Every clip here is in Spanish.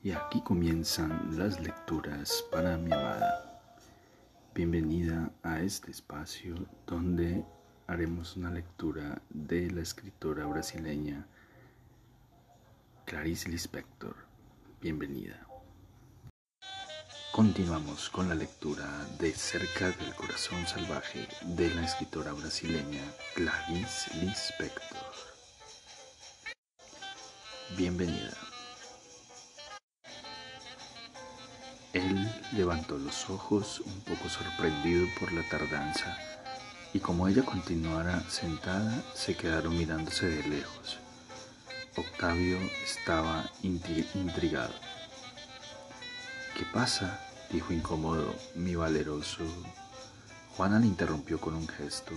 Y aquí comienzan las lecturas para mi amada. Bienvenida a este espacio donde haremos una lectura de la escritora brasileña Clarice Lispector. Bienvenida. Continuamos con la lectura de Cerca del Corazón Salvaje de la escritora brasileña Clarice Lispector. Bienvenida. Levantó los ojos un poco sorprendido por la tardanza y como ella continuara sentada se quedaron mirándose de lejos. Octavio estaba intrigado. ¿Qué pasa? dijo incómodo mi valeroso. Juana le interrumpió con un gesto,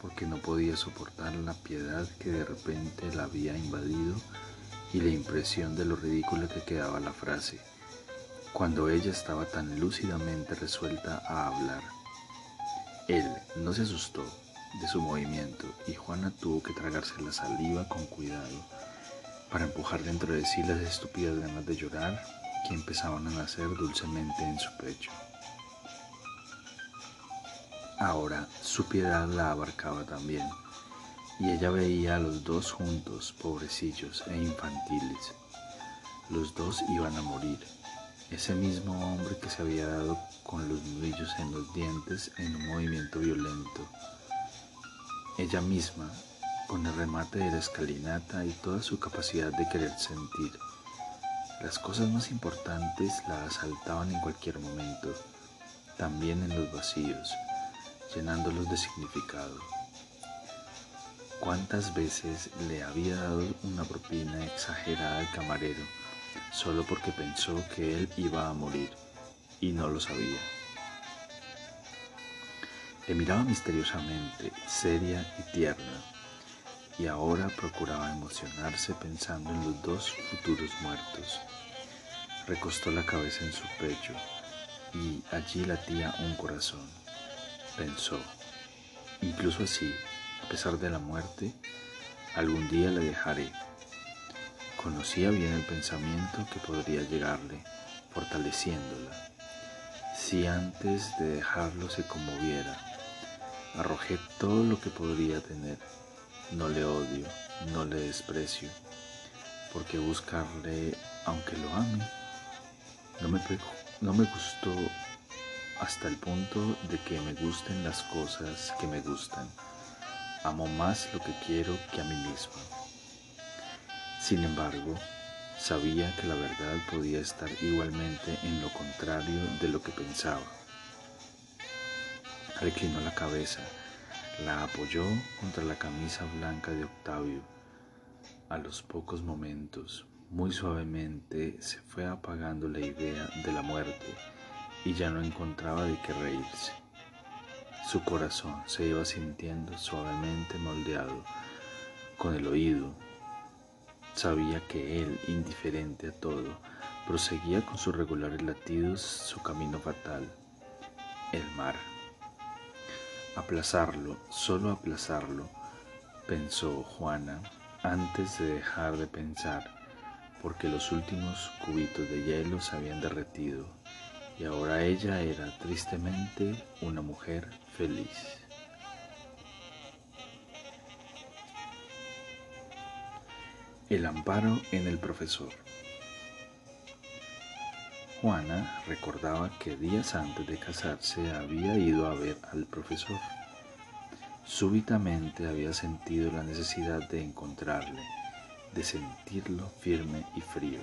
porque no podía soportar la piedad que de repente la había invadido y la impresión de lo ridícula que quedaba la frase, cuando ella estaba tan lúcidamente resuelta a hablar. Él no se asustó de su movimiento y Juana tuvo que tragarse la saliva con cuidado para empujar dentro de sí las estúpidas ganas de llorar que empezaban a nacer dulcemente en su pecho. Ahora su piedad la abarcaba también, y ella veía a los dos juntos, pobrecillos e infantiles. Los dos iban a morir. Ese mismo hombre que se había dado con los nudillos en los dientes en un movimiento violento. Ella misma, con el remate de la escalinata y toda su capacidad de querer sentir las cosas más importantes la asaltaban en cualquier momento, también en los vacíos, llenándolos de significado. ¿Cuántas veces le había dado una propina exagerada al camarero solo porque pensó que él iba a morir y no lo sabía? Le miraba misteriosamente, seria y tierna, y ahora procuraba emocionarse pensando en los dos futuros muertos. Recostó la cabeza en su pecho y allí latía un corazón. Pensó, incluso así, a pesar de la muerte, algún día la dejaré. Conocía bien el pensamiento que podría llegarle, fortaleciéndola. Si antes de dejarlo se conmoviera, arrojé todo lo que podría tener no le odio, no le desprecio, porque buscarle, aunque lo ame, no me, no me gustó hasta el punto de que me gusten las cosas que me gustan. Amo más lo que quiero que a mí mismo. Sin embargo, sabía que la verdad podía estar igualmente en lo contrario de lo que pensaba. Reclinó la cabeza la apoyó contra la camisa blanca de Octavio. A los pocos momentos, muy suavemente, se fue apagando la idea de la muerte y ya no encontraba de qué reírse. Su corazón se iba sintiendo suavemente moldeado con el oído. Sabía que él, indiferente a todo, proseguía con sus regulares latidos su camino fatal, el mar. Aplazarlo, solo aplazarlo, pensó Juana antes de dejar de pensar, porque los últimos cubitos de hielo se habían derretido y ahora ella era tristemente una mujer feliz. El amparo en el profesor. Juana recordaba que días antes de casarse había ido a ver al profesor. Súbitamente había sentido la necesidad de encontrarle, de sentirlo firme y frío.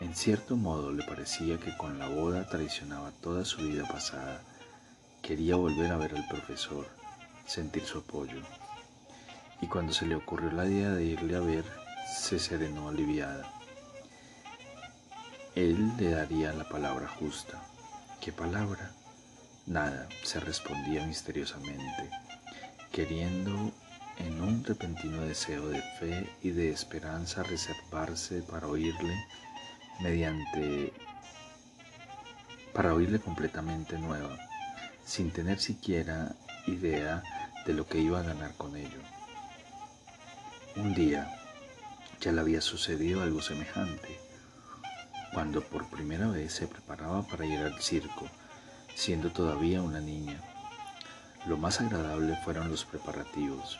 En cierto modo le parecía que con la boda traicionaba toda su vida pasada. Quería volver a ver al profesor, sentir su apoyo. Y cuando se le ocurrió la idea de irle a ver, se serenó aliviada. Él le daría la palabra justa. ¿Qué palabra? Nada, se respondía misteriosamente, queriendo en un repentino deseo de fe y de esperanza reservarse para oírle mediante para oírle completamente nueva, sin tener siquiera idea de lo que iba a ganar con ello. Un día ya le había sucedido algo semejante cuando por primera vez se preparaba para ir al circo, siendo todavía una niña. Lo más agradable fueron los preparativos.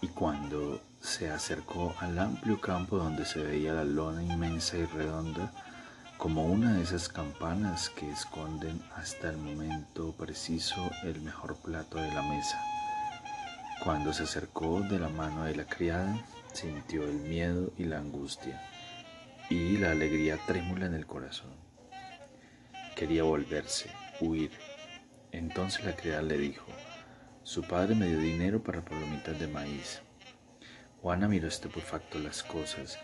Y cuando se acercó al amplio campo donde se veía la lona inmensa y redonda, como una de esas campanas que esconden hasta el momento preciso el mejor plato de la mesa. Cuando se acercó de la mano de la criada, sintió el miedo y la angustia y la alegría trémula en el corazón. Quería volverse, huir. Entonces la criada le dijo, su padre me dio dinero para palomitas de maíz. Juana miró estupefacto las cosas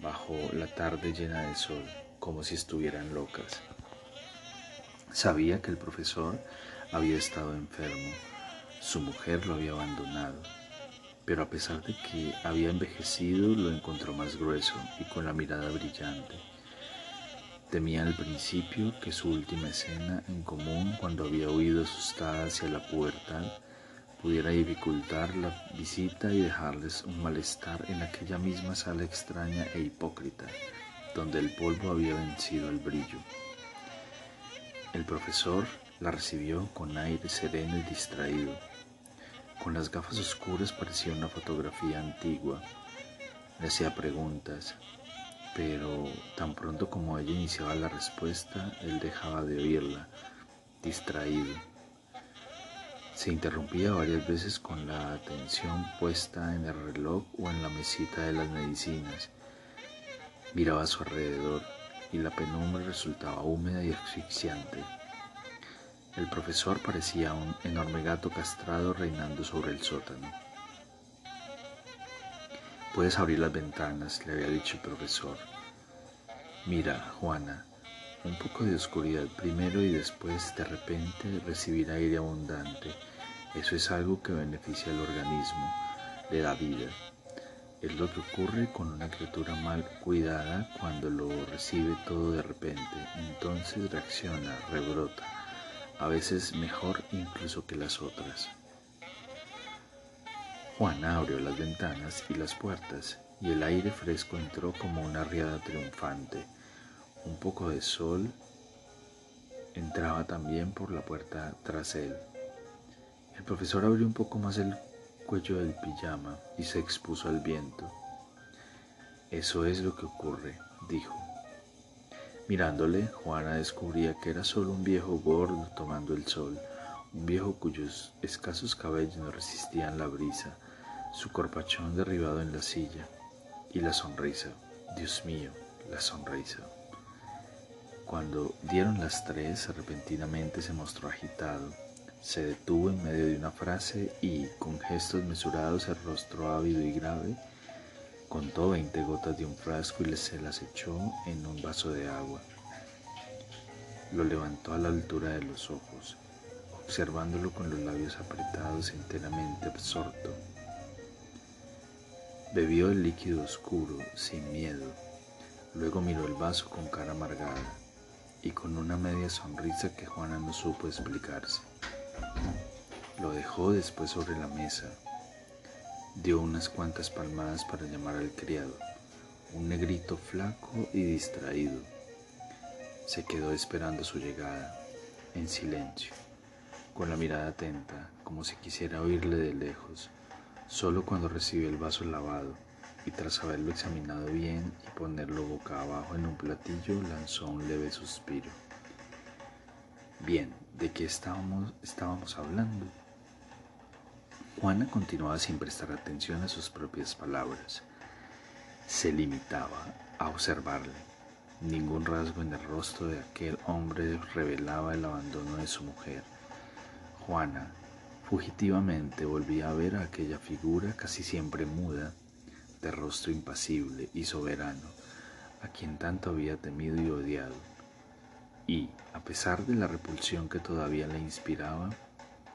bajo la tarde llena de sol, como si estuvieran locas. Sabía que el profesor había estado enfermo, su mujer lo había abandonado, pero a pesar de que había envejecido, lo encontró más grueso y con la mirada brillante. Temía al principio que su última escena en común, cuando había huido asustada hacia la puerta, pudiera dificultar la visita y dejarles un malestar en aquella misma sala extraña e hipócrita, donde el polvo había vencido el brillo. El profesor la recibió con aire sereno y distraído. Con las gafas oscuras parecía una fotografía antigua. Le hacía preguntas, pero tan pronto como ella iniciaba la respuesta, él dejaba de oírla, distraído. Se interrumpía varias veces con la atención puesta en el reloj o en la mesita de las medicinas. Miraba a su alrededor y la penumbra resultaba húmeda y asfixiante. El profesor parecía un enorme gato castrado reinando sobre el sótano. Puedes abrir las ventanas, le había dicho el profesor. Mira, Juana, un poco de oscuridad primero y después de repente recibir aire abundante. Eso es algo que beneficia al organismo, le da vida. Es lo que ocurre con una criatura mal cuidada cuando lo recibe todo de repente. Entonces reacciona, rebrota, a veces mejor incluso que las otras. Juana abrió las ventanas y las puertas y el aire fresco entró como una riada triunfante. Un poco de sol entraba también por la puerta tras él. El profesor abrió un poco más el cuello del pijama y se expuso al viento. Eso es lo que ocurre, dijo. Mirándole, Juana descubría que era solo un viejo gordo tomando el sol, un viejo cuyos escasos cabellos no resistían la brisa, su corpachón derribado en la silla, y la sonrisa, Dios mío, la sonrisa. Cuando dieron las tres, repentinamente se mostró agitado. Se detuvo en medio de una frase y, con gestos mesurados, el rostro ávido y grave, contó veinte gotas de un frasco y se las echó en un vaso de agua. Lo levantó a la altura de los ojos, observándolo con los labios apretados enteramente absorto. Bebió el líquido oscuro, sin miedo. Luego miró el vaso con cara amargada y con una media sonrisa que Juana no supo explicarse. Lo dejó después sobre la mesa. Dio unas cuantas palmadas para llamar al criado, un negrito flaco y distraído. Se quedó esperando su llegada, en silencio, con la mirada atenta, como si quisiera oírle de lejos, solo cuando recibió el vaso lavado y tras haberlo examinado bien y ponerlo boca abajo en un platillo, lanzó un leve suspiro. Bien, ¿de qué estábamos, estábamos hablando? Juana continuaba sin prestar atención a sus propias palabras. Se limitaba a observarle. Ningún rasgo en el rostro de aquel hombre revelaba el abandono de su mujer. Juana fugitivamente volvía a ver a aquella figura casi siempre muda de rostro impasible y soberano, a quien tanto había temido y odiado. Y, a pesar de la repulsión que todavía le inspiraba,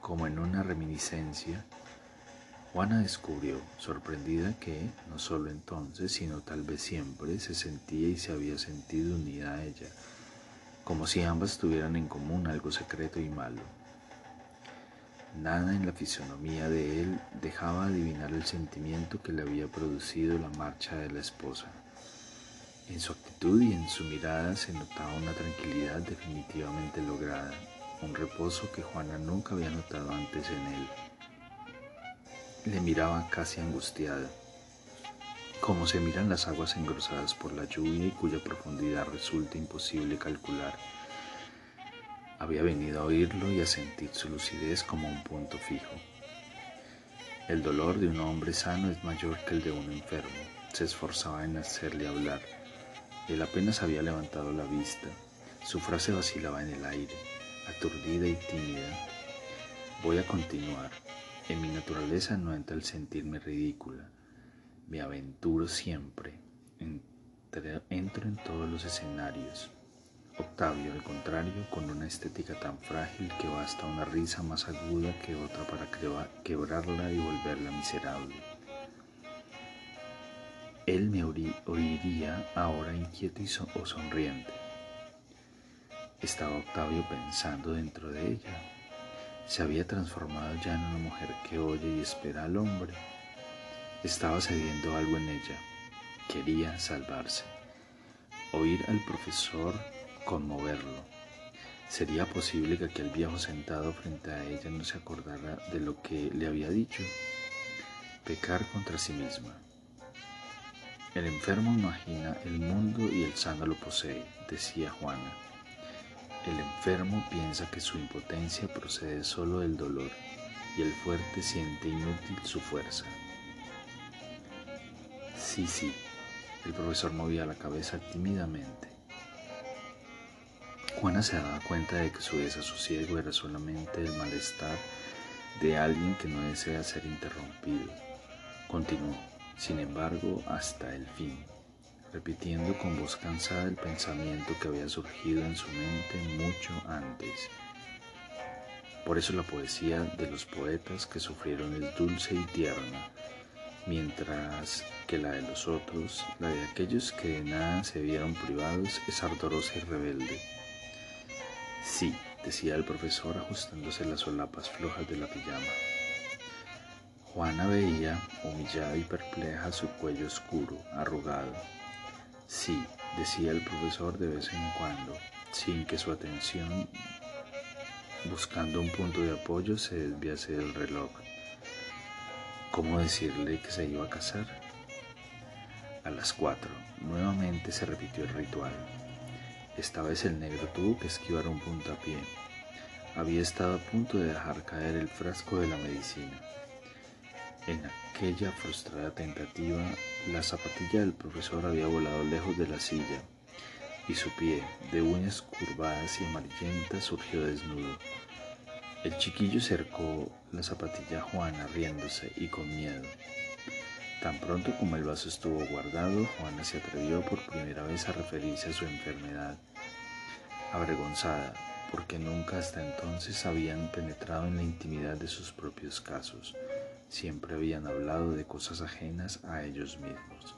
como en una reminiscencia, Juana descubrió, sorprendida, que no solo entonces, sino tal vez siempre, se sentía y se había sentido unida a ella, como si ambas tuvieran en común algo secreto y malo. Nada en la fisonomía de él dejaba adivinar el sentimiento que le había producido la marcha de la esposa. En su actitud y en su mirada se notaba una tranquilidad definitivamente lograda, un reposo que Juana nunca había notado antes en él. Le miraba casi angustiada, como se miran las aguas engrosadas por la lluvia y cuya profundidad resulta imposible calcular. Había venido a oírlo y a sentir su lucidez como un punto fijo. El dolor de un hombre sano es mayor que el de un enfermo. Se esforzaba en hacerle hablar él apenas había levantado la vista. Su frase vacilaba en el aire, aturdida y tímida. Voy a continuar. En mi naturaleza no entra el sentirme ridícula. Me aventuro siempre. entro en todos los escenarios. Octavio, al contrario, con una estética tan frágil que basta una risa más aguda que otra para quebrarla y volverla miserable. Él me oiría ahora inquieto y o sonriente. Estaba Octavio pensando dentro de ella. Se había transformado ya en una mujer que oye y espera al hombre. Estaba cediendo algo en ella. Quería salvarse. Oír al profesor conmoverlo. ¿Sería posible que aquel viejo sentado frente a ella no se acordara de lo que le había dicho? Pecar contra sí misma. El enfermo imagina el mundo y el sano lo posee, decía Juana. El enfermo piensa que su impotencia procede solo del dolor y el fuerte siente inútil su fuerza. Sí, sí, el profesor movía la cabeza tímidamente. Juana se daba cuenta de que su desasosiego era solamente el malestar de alguien que no desea ser interrumpido. Continuó sin embargo, hasta el fin, repitiendo con voz cansada el pensamiento que había surgido en su mente mucho antes. Por eso la poesía de los poetas que sufrieron es dulce y tierna, mientras que la de los otros, la de aquellos que de nada se vieron privados, es ardorosa y rebelde. Sí, decía el profesor ajustándose las solapas flojas de la pijama. Juana veía, humillada y perpleja, su cuello oscuro, arrugado. Sí, decía el profesor de vez en cuando, sin que su atención, buscando un punto de apoyo, se desviase del reloj. ¿Cómo decirle que se iba a casar? A las cuatro, nuevamente se repitió el ritual. Esta vez el negro tuvo que esquivar un puntapié. Había estado a punto de dejar caer el frasco de la medicina. En aquella frustrada tentativa, la zapatilla del profesor había volado lejos de la silla y su pie, de uñas curvadas y amarillentas, surgió desnudo. El chiquillo cercó la zapatilla a Juana riéndose y con miedo. Tan pronto como el vaso estuvo guardado, Juana se atrevió por primera vez a referirse a su enfermedad, avergonzada, porque nunca hasta entonces habían penetrado en la intimidad de sus propios casos siempre habían hablado de cosas ajenas a ellos mismos.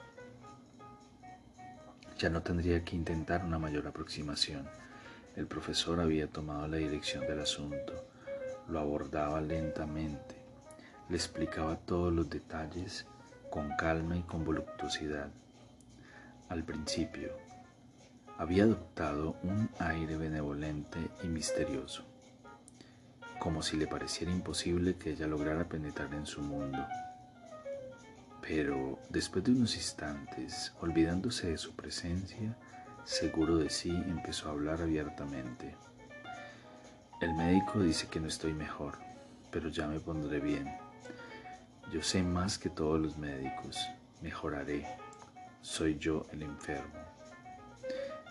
Ya no tendría que intentar una mayor aproximación. El profesor había tomado la dirección del asunto, lo abordaba lentamente, le explicaba todos los detalles con calma y con voluptuosidad. Al principio, había adoptado un aire benevolente y misterioso como si le pareciera imposible que ella lograra penetrar en su mundo. Pero después de unos instantes, olvidándose de su presencia, seguro de sí, empezó a hablar abiertamente. El médico dice que no estoy mejor, pero ya me pondré bien. Yo sé más que todos los médicos, mejoraré. Soy yo el enfermo.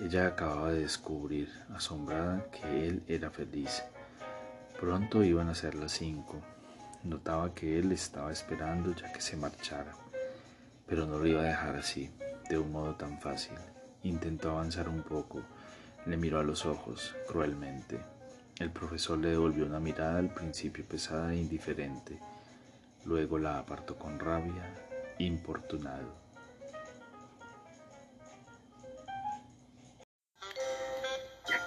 Ella acababa de descubrir, asombrada, que él era feliz Pronto iban a ser las cinco. Notaba que él estaba esperando ya que se marchara, pero no lo iba a dejar así, de un modo tan fácil. Intentó avanzar un poco, le miró a los ojos, cruelmente. El profesor le devolvió una mirada al principio pesada e indiferente, luego la apartó con rabia, importunado.